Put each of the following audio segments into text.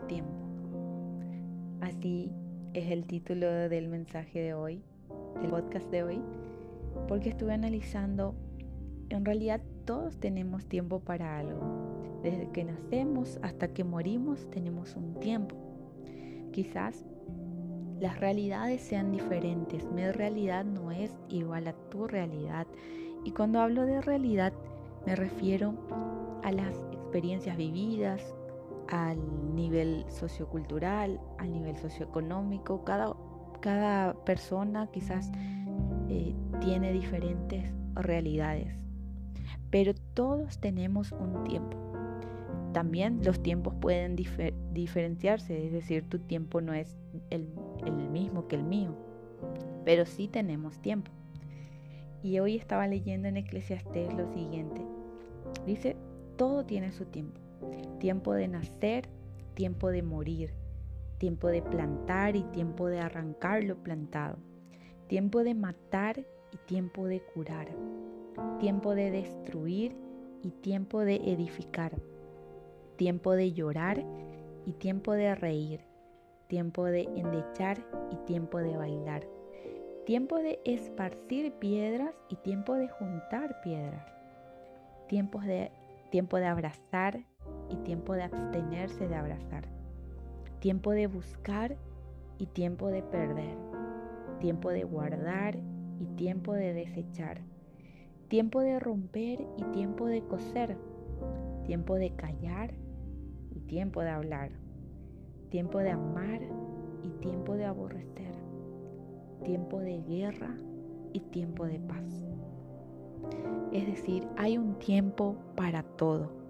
tiempo. Así es el título del mensaje de hoy, del podcast de hoy, porque estuve analizando, en realidad todos tenemos tiempo para algo. Desde que nacemos hasta que morimos tenemos un tiempo. Quizás las realidades sean diferentes. Mi realidad no es igual a tu realidad. Y cuando hablo de realidad me refiero a las experiencias vividas, al nivel sociocultural, al nivel socioeconómico. Cada, cada persona quizás eh, tiene diferentes realidades, pero todos tenemos un tiempo. También los tiempos pueden diferenciarse, es decir, tu tiempo no es el, el mismo que el mío, pero sí tenemos tiempo. Y hoy estaba leyendo en Eclesiastés lo siguiente. Dice, todo tiene su tiempo. Tiempo de nacer, tiempo de morir, tiempo de plantar y tiempo de arrancar lo plantado. Tiempo de matar y tiempo de curar. Tiempo de destruir y tiempo de edificar tiempo de llorar y tiempo de reír, tiempo de endechar y tiempo de bailar, tiempo de esparcir piedras y tiempo de juntar piedras, tiempos de, tiempo de abrazar y tiempo de abstenerse de abrazar, tiempo de buscar y tiempo de perder, tiempo de guardar y tiempo de desechar, tiempo de romper y tiempo de coser, tiempo de callar tiempo de hablar, tiempo de amar y tiempo de aborrecer, tiempo de guerra y tiempo de paz. Es decir, hay un tiempo para todo.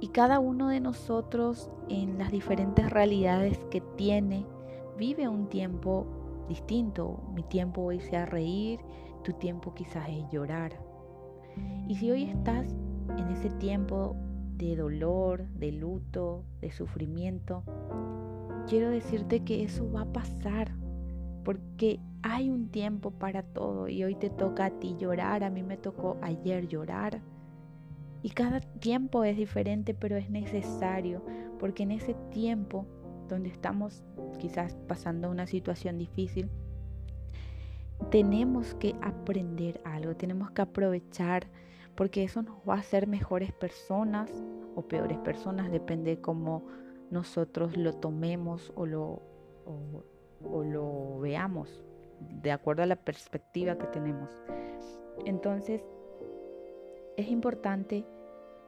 Y cada uno de nosotros en las diferentes realidades que tiene, vive un tiempo distinto. Mi tiempo hoy sea reír, tu tiempo quizás es llorar. Y si hoy estás en ese tiempo de dolor, de luto, de sufrimiento, quiero decirte que eso va a pasar, porque hay un tiempo para todo y hoy te toca a ti llorar, a mí me tocó ayer llorar. Y cada tiempo es diferente, pero es necesario, porque en ese tiempo donde estamos quizás pasando una situación difícil, tenemos que aprender algo, tenemos que aprovechar porque eso nos va a hacer mejores personas o peores personas, depende cómo nosotros lo tomemos o lo, o, lo veamos, de acuerdo a la perspectiva que tenemos. Entonces, es importante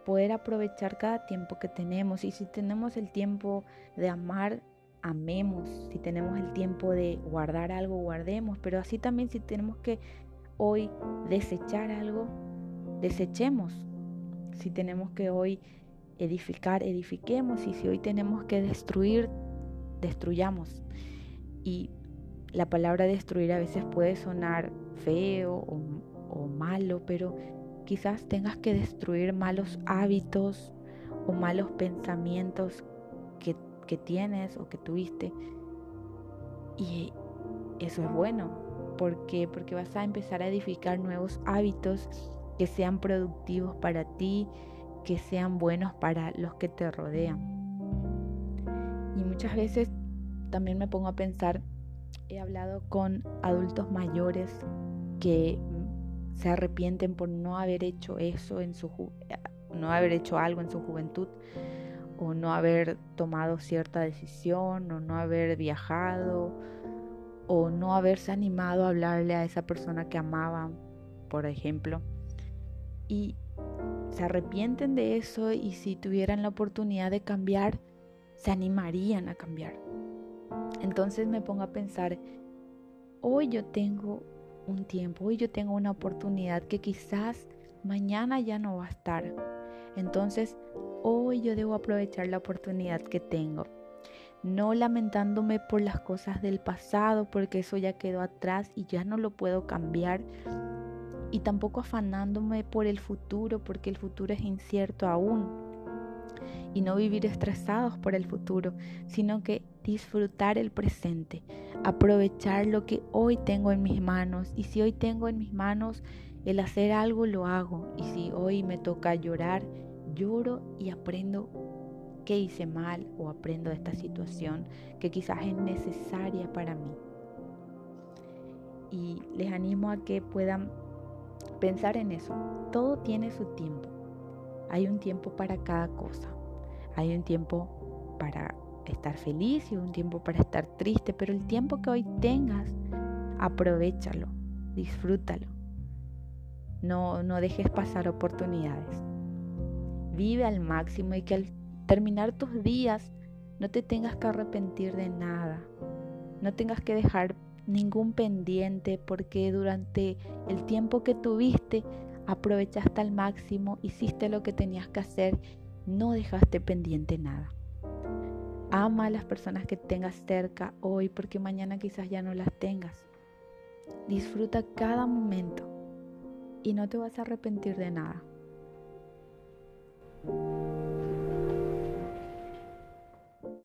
poder aprovechar cada tiempo que tenemos y si tenemos el tiempo de amar, amemos, si tenemos el tiempo de guardar algo, guardemos, pero así también si tenemos que hoy desechar algo, desechemos. Si tenemos que hoy edificar, edifiquemos. Y si hoy tenemos que destruir, destruyamos. Y la palabra destruir a veces puede sonar feo o, malo, pero quizás tengas que destruir malos hábitos o malos pensamientos que, que tienes o que tuviste. Y eso es bueno. ¿Por? Porque vas a empezar a edificar nuevos hábitos que sean productivos para ti, que sean buenos para los que te rodean. Y muchas veces también me pongo a pensar, he hablado con adultos mayores que se arrepienten por no haber hecho eso en su no haber hecho algo en su juventud o no haber tomado cierta decisión o no haber viajado o no haberse animado a hablarle a esa persona que amaban, por ejemplo y se arrepienten de eso y si tuvieran la oportunidad de cambiar, se animarían a cambiar. Entonces me pongo a pensar, hoy yo tengo un tiempo, hoy yo tengo una oportunidad que quizás mañana ya no va a estar. Entonces, hoy yo debo aprovechar la oportunidad que tengo. No lamentándome por las cosas del pasado, porque eso ya quedó atrás y ya no lo puedo cambiar, y tampoco afanándome por el futuro porque el futuro es incierto aún y no vivir estresados por el futuro, sino que disfrutar el presente, aprovechar lo que hoy tengo en mis manos y si hoy tengo en mis manos el hacer algo, lo hago y si hoy me toca llorar, lloro y aprendo qué hice mal o aprendo de esta situación que quizás es necesaria para mí. Y les animo a que puedan pensar en eso. Todo tiene su tiempo. Hay un tiempo para cada cosa. Hay un tiempo para estar feliz y un tiempo para estar triste, pero el tiempo que hoy tengas, aprovechalo, disfrútalo. No, no dejes pasar oportunidades. Vive al máximo y que al terminar tus días no te tengas que arrepentir de nada. No tengas que dejar ningún pendiente porque durante el tiempo que tuviste aprovechaste al máximo, hiciste lo que tenías que hacer, no dejaste pendiente nada. Ama a las personas que tengas cerca hoy porque mañana quizás ya no las tengas. Disfruta cada momento y no te vas a arrepentir de nada.